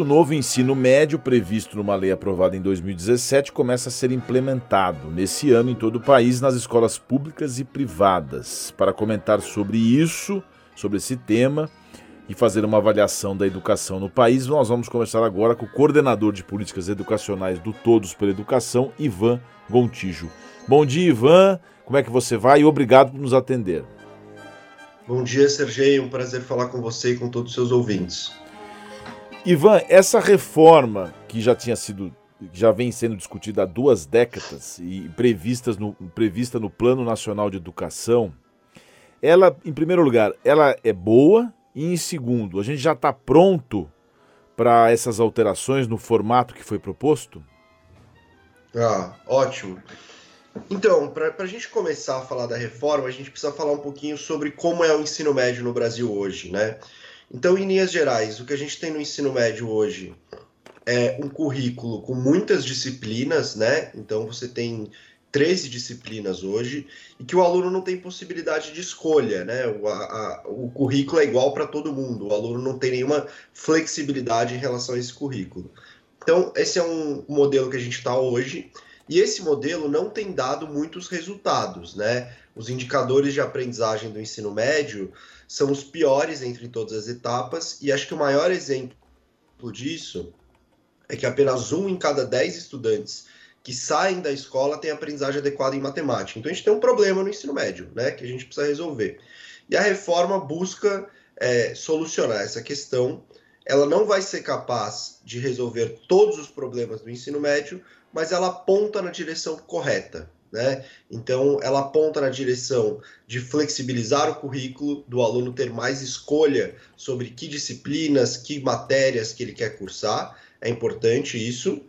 O novo ensino médio, previsto numa lei aprovada em 2017, começa a ser implementado nesse ano em todo o país nas escolas públicas e privadas. Para comentar sobre isso, sobre esse tema e fazer uma avaliação da educação no país, nós vamos conversar agora com o coordenador de políticas educacionais do Todos pela Educação, Ivan Gontijo. Bom dia, Ivan. Como é que você vai? E obrigado por nos atender. Bom dia, Sergei. Um prazer falar com você e com todos os seus ouvintes. Ivan, essa reforma que já tinha sido, já vem sendo discutida há duas décadas e previstas no, prevista no Plano Nacional de Educação, ela, em primeiro lugar, ela é boa e em segundo, a gente já está pronto para essas alterações no formato que foi proposto? Ah, ótimo. Então, para a gente começar a falar da reforma, a gente precisa falar um pouquinho sobre como é o ensino médio no Brasil hoje, né? Então, em linhas gerais, o que a gente tem no ensino médio hoje é um currículo com muitas disciplinas, né? Então, você tem 13 disciplinas hoje e que o aluno não tem possibilidade de escolha, né? O, a, o currículo é igual para todo mundo, o aluno não tem nenhuma flexibilidade em relação a esse currículo. Então, esse é um modelo que a gente está hoje e esse modelo não tem dado muitos resultados, né? Os indicadores de aprendizagem do ensino médio são os piores entre todas as etapas, e acho que o maior exemplo disso é que apenas um em cada dez estudantes que saem da escola tem aprendizagem adequada em matemática. Então a gente tem um problema no ensino médio, né, que a gente precisa resolver. E a reforma busca é, solucionar essa questão. Ela não vai ser capaz de resolver todos os problemas do ensino médio, mas ela aponta na direção correta. Né? Então, ela aponta na direção de flexibilizar o currículo, do aluno ter mais escolha sobre que disciplinas, que matérias que ele quer cursar. É importante isso.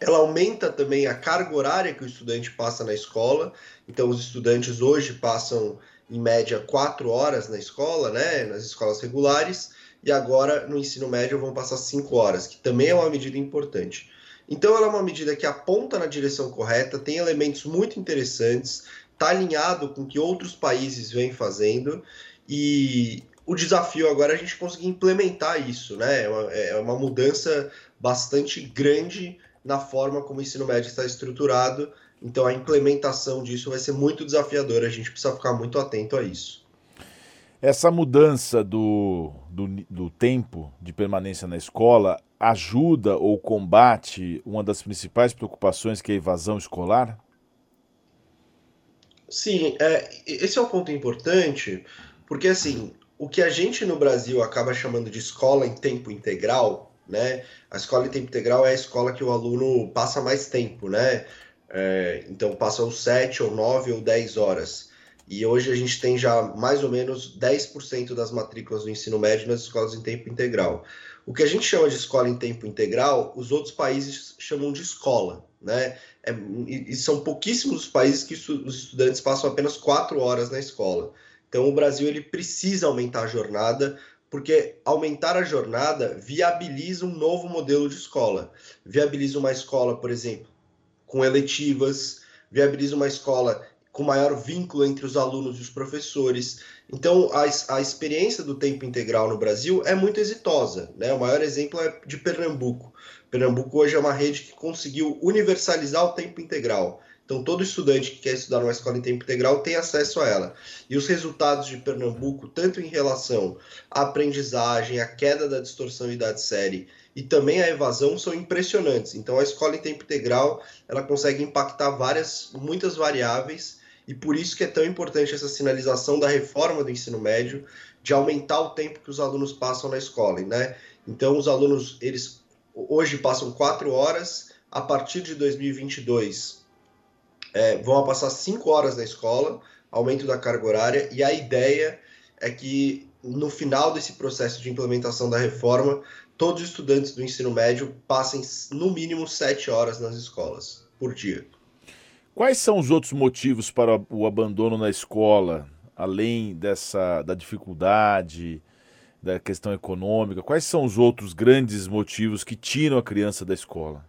Ela aumenta também a carga horária que o estudante passa na escola. Então, os estudantes hoje passam, em média, quatro horas na escola, né? nas escolas regulares, e agora no ensino médio vão passar cinco horas, que também é uma medida importante. Então, ela é uma medida que aponta na direção correta, tem elementos muito interessantes, está alinhado com o que outros países vêm fazendo e o desafio agora é a gente conseguir implementar isso, né? É uma, é uma mudança bastante grande na forma como o ensino médio está estruturado. Então, a implementação disso vai ser muito desafiadora. A gente precisa ficar muito atento a isso. Essa mudança do, do, do, tempo de permanência na escola ajuda ou combate uma das principais preocupações que é a evasão escolar? Sim, é, esse é um ponto importante, porque assim, o que a gente no Brasil acaba chamando de escola em tempo integral, né? A escola em tempo integral é a escola que o aluno passa mais tempo, né? É, então passa os 7 ou 9 ou 10 horas. E hoje a gente tem já mais ou menos 10% das matrículas do ensino médio nas escolas em tempo integral. O que a gente chama de escola em tempo integral, os outros países chamam de escola, né? É, e são pouquíssimos os países que os estudantes passam apenas quatro horas na escola. Então o Brasil ele precisa aumentar a jornada, porque aumentar a jornada viabiliza um novo modelo de escola. Viabiliza uma escola, por exemplo, com eletivas, viabiliza uma escola com maior vínculo entre os alunos e os professores. Então, a, a experiência do tempo integral no Brasil é muito exitosa. Né? O maior exemplo é de Pernambuco. Pernambuco hoje é uma rede que conseguiu universalizar o tempo integral. Então, todo estudante que quer estudar numa escola em tempo integral tem acesso a ela. E os resultados de Pernambuco, tanto em relação à aprendizagem, à queda da distorção e da série, e também a evasão, são impressionantes. Então, a escola em tempo integral ela consegue impactar várias, muitas variáveis e por isso que é tão importante essa sinalização da reforma do ensino médio de aumentar o tempo que os alunos passam na escola, né? Então os alunos eles hoje passam quatro horas, a partir de 2022 é, vão passar cinco horas na escola, aumento da carga horária e a ideia é que no final desse processo de implementação da reforma todos os estudantes do ensino médio passem no mínimo sete horas nas escolas por dia. Quais são os outros motivos para o abandono na escola, além dessa da dificuldade, da questão econômica? Quais são os outros grandes motivos que tiram a criança da escola?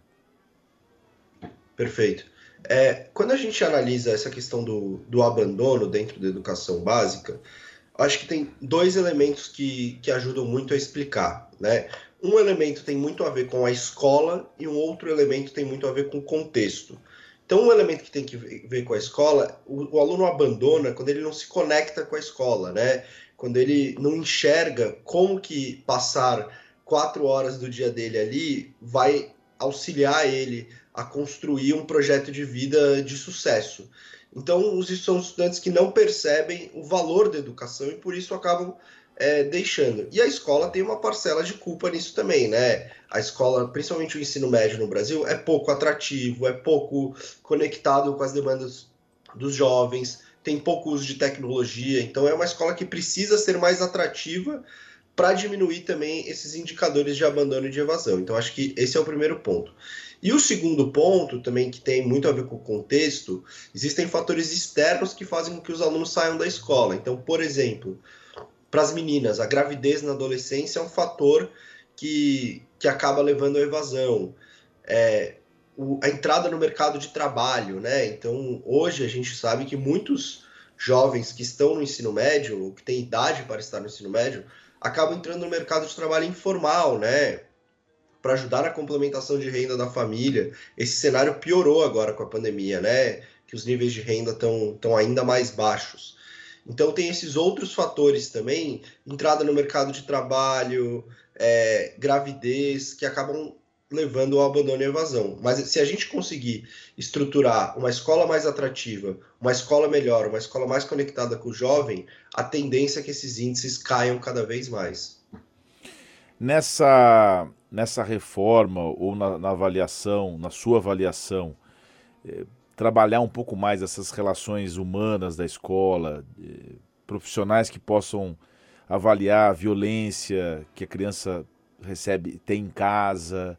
Perfeito. É, quando a gente analisa essa questão do, do abandono dentro da educação básica, acho que tem dois elementos que, que ajudam muito a explicar. Né? um elemento tem muito a ver com a escola e um outro elemento tem muito a ver com o contexto. Então, um elemento que tem que ver com a escola, o, o aluno abandona quando ele não se conecta com a escola, né? Quando ele não enxerga como que passar quatro horas do dia dele ali vai auxiliar ele a construir um projeto de vida de sucesso. Então, os são estudantes que não percebem o valor da educação e por isso acabam é, deixando. E a escola tem uma parcela de culpa nisso também, né? A escola, principalmente o ensino médio no Brasil, é pouco atrativo, é pouco conectado com as demandas dos jovens, tem pouco uso de tecnologia, então é uma escola que precisa ser mais atrativa para diminuir também esses indicadores de abandono e de evasão. Então, acho que esse é o primeiro ponto. E o segundo ponto, também que tem muito a ver com o contexto, existem fatores externos que fazem com que os alunos saiam da escola. Então, por exemplo, para as meninas, a gravidez na adolescência é um fator que, que acaba levando à evasão. É, o, a entrada no mercado de trabalho, né? Então, hoje a gente sabe que muitos jovens que estão no ensino médio, ou que têm idade para estar no ensino médio, acabam entrando no mercado de trabalho informal, né? Para ajudar na complementação de renda da família. Esse cenário piorou agora com a pandemia, né? Que os níveis de renda estão ainda mais baixos. Então tem esses outros fatores também, entrada no mercado de trabalho, é, gravidez, que acabam levando ao abandono e evasão. Mas se a gente conseguir estruturar uma escola mais atrativa, uma escola melhor, uma escola mais conectada com o jovem, a tendência é que esses índices caiam cada vez mais. Nessa, nessa reforma ou na, na avaliação, na sua avaliação, eh, trabalhar um pouco mais essas relações humanas da escola, profissionais que possam avaliar a violência que a criança recebe, tem em casa,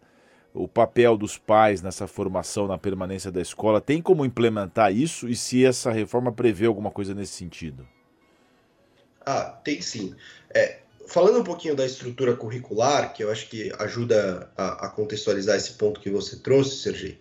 o papel dos pais nessa formação, na permanência da escola, tem como implementar isso e se essa reforma prevê alguma coisa nesse sentido? Ah, tem sim. É, falando um pouquinho da estrutura curricular, que eu acho que ajuda a, a contextualizar esse ponto que você trouxe, Sergi.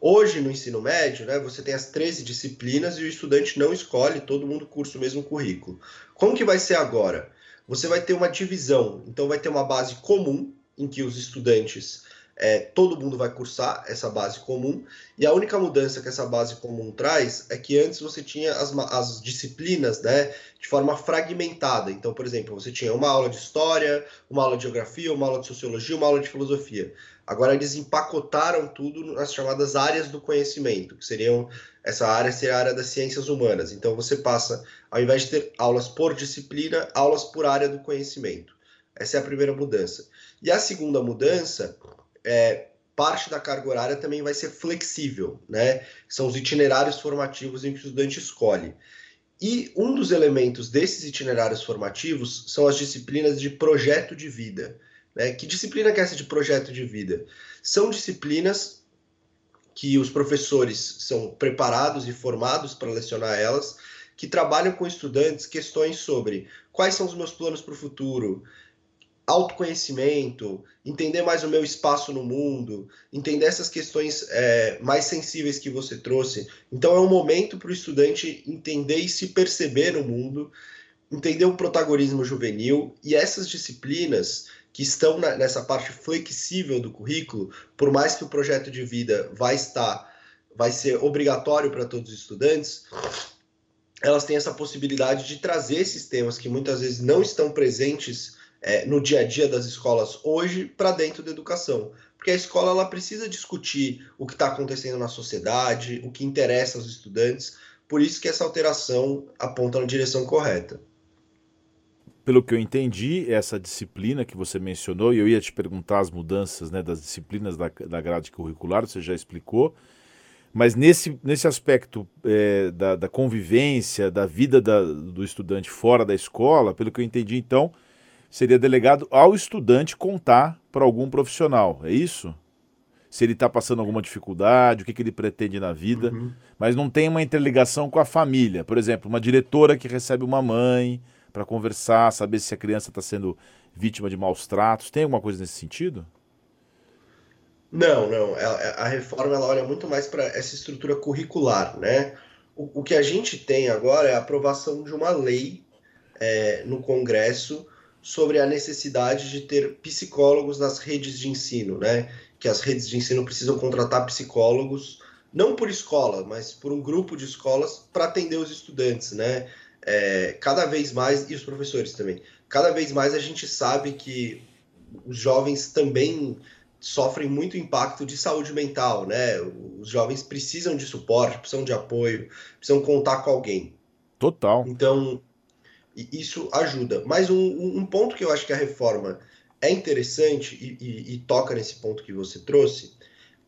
Hoje, no ensino médio, né, você tem as 13 disciplinas e o estudante não escolhe, todo mundo cursa o mesmo currículo. Como que vai ser agora? Você vai ter uma divisão, então vai ter uma base comum, em que os estudantes é, todo mundo vai cursar essa base comum, e a única mudança que essa base comum traz é que antes você tinha as, as disciplinas né, de forma fragmentada. Então, por exemplo, você tinha uma aula de história, uma aula de geografia, uma aula de sociologia, uma aula de filosofia. Agora eles empacotaram tudo nas chamadas áreas do conhecimento, que seriam essa área seria a área das ciências humanas. Então você passa, ao invés de ter aulas por disciplina, aulas por área do conhecimento. Essa é a primeira mudança. E a segunda mudança é, parte da carga horária também vai ser flexível, né? São os itinerários formativos em que o estudante escolhe. E um dos elementos desses itinerários formativos são as disciplinas de projeto de vida. Né? Que disciplina que é essa de projeto de vida? São disciplinas que os professores são preparados e formados para lecionar elas, que trabalham com estudantes questões sobre quais são os meus planos para o futuro, autoconhecimento, entender mais o meu espaço no mundo, entender essas questões é, mais sensíveis que você trouxe. Então é um momento para o estudante entender e se perceber no mundo, entender o protagonismo juvenil e essas disciplinas que estão na, nessa parte flexível do currículo, por mais que o projeto de vida vai estar, vai ser obrigatório para todos os estudantes, elas têm essa possibilidade de trazer esses temas que muitas vezes não estão presentes é, no dia a dia das escolas hoje para dentro da educação. Porque a escola ela precisa discutir o que está acontecendo na sociedade, o que interessa aos estudantes, por isso que essa alteração aponta na direção correta. Pelo que eu entendi, essa disciplina que você mencionou, e eu ia te perguntar as mudanças né, das disciplinas da, da grade curricular, você já explicou, mas nesse, nesse aspecto é, da, da, convivência, da vida da, do estudante fora da escola, pelo que eu entendi, então, seria delegado ao estudante contar para algum profissional, é isso? Se ele está passando alguma dificuldade, o que, que ele pretende na vida, uhum. mas não tem uma interligação com a família. Por exemplo, uma diretora que recebe uma mãe para conversar, saber se a criança está sendo vítima de maus tratos. Tem alguma coisa nesse sentido? Não, não. A, a reforma ela olha muito mais para essa estrutura curricular, né? O, o, que a gente tem agora é a aprovação de uma lei é, no Congresso sobre a necessidade de ter psicólogos nas redes de ensino, né? Que as redes de ensino precisam contratar psicólogos, não por escola, mas por um grupo de escolas para atender os estudantes, né? É, cada vez mais, e os professores também, cada vez mais a gente sabe que os jovens também sofrem muito impacto de saúde mental, né? Os jovens precisam de suporte, precisam de apoio, precisam contar com alguém. Total. Então, isso ajuda. Mas um, um ponto que eu acho que a reforma é interessante e, e, e, toca nesse ponto que você trouxe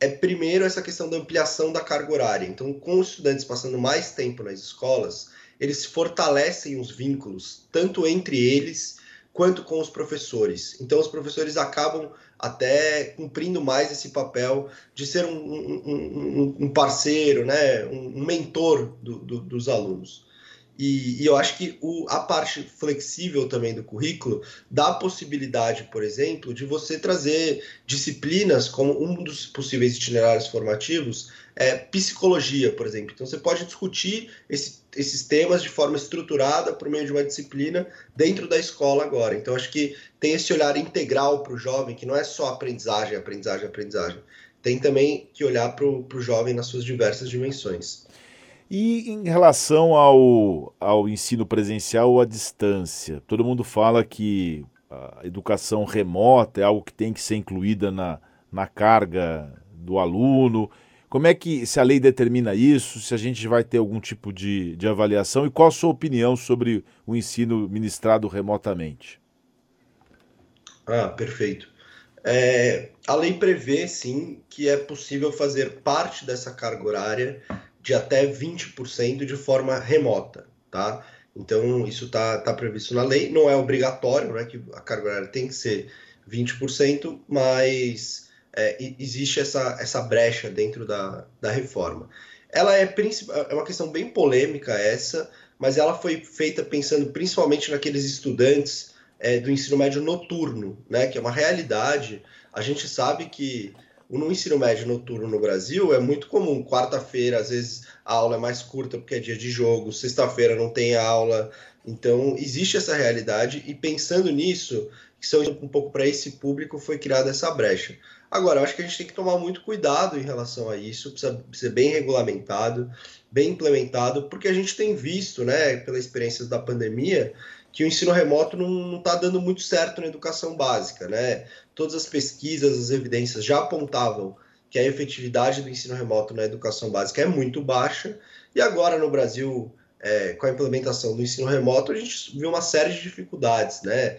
é primeiro essa questão da ampliação da carga horária. Então, com os estudantes passando mais tempo nas escolas, eles fortalecem os vínculos tanto entre eles quanto com os professores. Então, os professores acabam até cumprindo mais esse papel de ser um, um, um parceiro, né, um mentor do, do, dos alunos. E, e, eu acho que o, a parte flexível também do currículo dá a possibilidade, por exemplo, de você trazer disciplinas como um dos possíveis itinerários formativos, é, psicologia, por exemplo. Então você pode discutir esse, esses temas de forma estruturada por meio de uma disciplina dentro da escola agora. Então acho que tem esse olhar integral para o jovem, que não é só aprendizagem, aprendizagem, aprendizagem. Tem também que olhar para o jovem nas suas diversas dimensões. E em relação ao, ao ensino presencial ou à distância, todo mundo fala que a educação remota é algo que tem que ser incluída na, na carga do aluno. Como é que, se a lei determina isso, se a gente vai ter algum tipo de, de avaliação e qual a sua opinião sobre o ensino ministrado remotamente? Ah, perfeito. É, a lei prevê, sim, que é possível fazer parte dessa carga horária de até 20% de forma remota, tá? Então, isso está tá previsto na lei, não é obrigatório, né, que a carga horária tem que ser 20%, mas é, existe essa, essa brecha dentro da, da reforma. Ela é, é uma questão bem polêmica essa, mas ela foi feita pensando principalmente naqueles estudantes é, do ensino médio noturno, né, que é uma realidade. A gente sabe que no ensino médio noturno no Brasil é muito comum. Quarta-feira, às vezes, a aula é mais curta porque é dia de jogo, sexta-feira não tem aula. Então, existe essa realidade, e pensando nisso, que são um pouco para esse público, foi criada essa brecha. Agora, eu acho que a gente tem que tomar muito cuidado em relação a isso, precisa ser bem regulamentado, bem implementado, porque a gente tem visto, né, pela experiência da pandemia, que o ensino remoto não está dando muito certo na educação básica, né? Todas as pesquisas, as evidências já apontavam que a efetividade do ensino remoto na educação básica é muito baixa, e agora no Brasil, é, com a implementação do ensino remoto, a gente viu uma série de dificuldades, né?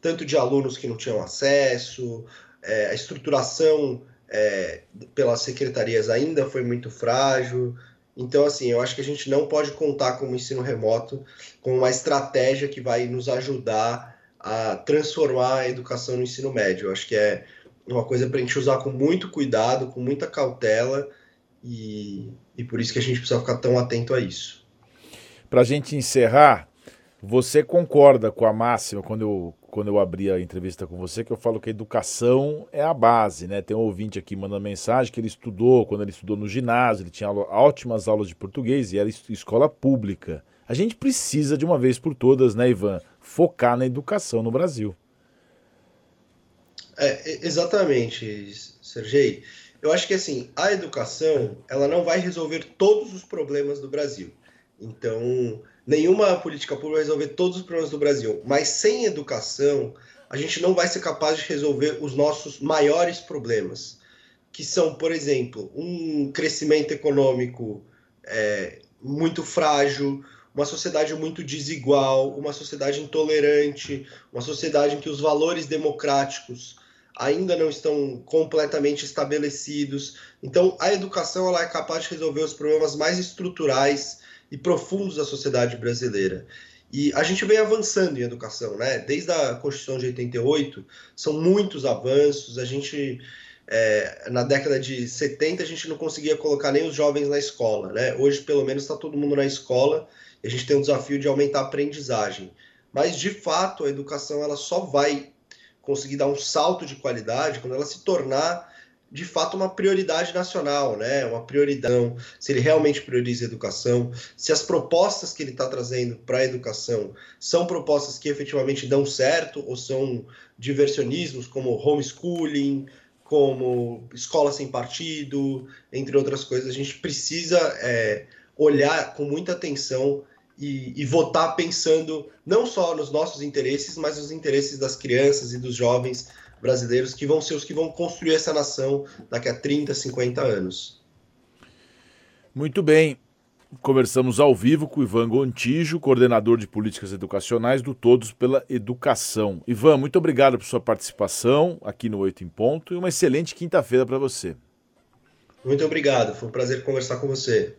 Tanto de alunos que não tinham acesso, é, a estruturação é, pelas secretarias ainda foi muito frágil, então, assim, eu acho que a gente não pode contar com o ensino remoto como uma estratégia que vai nos ajudar a transformar a educação no ensino médio. Eu acho que é uma coisa para a gente usar com muito cuidado, com muita cautela, e, e por isso que a gente precisa ficar tão atento a isso. Para a gente encerrar, você concorda com a máxima quando eu, quando eu abri a entrevista com você, que eu falo que a educação é a base, né? Tem um ouvinte aqui mandando mensagem que ele estudou, quando ele estudou no ginásio, ele tinha ótimas aulas de português e era escola pública. A gente precisa, de uma vez por todas, né, Ivan, focar na educação no Brasil. É, exatamente, Sergei. Eu acho que assim, a educação, ela não vai resolver todos os problemas do Brasil. Então, nenhuma política pública vai resolver todos os problemas do Brasil, mas sem educação, a gente não vai ser capaz de resolver os nossos maiores problemas, que são, por exemplo, um crescimento econômico é, muito frágil, uma sociedade muito desigual, uma sociedade intolerante, uma sociedade em que os valores democráticos ainda não estão completamente estabelecidos. Então, a educação ela é capaz de resolver os problemas mais estruturais e profundos da sociedade brasileira. E a gente vem avançando em educação, né? Desde a Constituição de 88, são muitos avanços. A gente, é, na década de 70, a gente não conseguia colocar nem os jovens na escola, né? Hoje, pelo menos, está todo mundo na escola e a gente tem o desafio de aumentar a aprendizagem. Mas, de fato, a educação ela só vai conseguir dar um salto de qualidade quando ela se tornar de fato uma prioridade nacional, né? Uma prioridade, se ele realmente prioriza a educação, se as propostas que ele está trazendo para a educação são propostas que efetivamente dão certo ou são diversionismos como homeschooling, como escola sem partido, entre outras coisas. A gente precisa é, olhar com muita atenção e, e, votar pensando não só nos nossos interesses, mas nos interesses das crianças e dos jovens brasileiros que vão ser os que vão construir essa nação daqui a 30, 50 anos. Muito bem. Conversamos ao vivo com Ivan Gontijo, coordenador de políticas educacionais do Todos pela Educação. Ivan, muito obrigado por sua participação aqui no Oito em Ponto e uma excelente quinta-feira para você. Muito obrigado, foi um prazer conversar com você.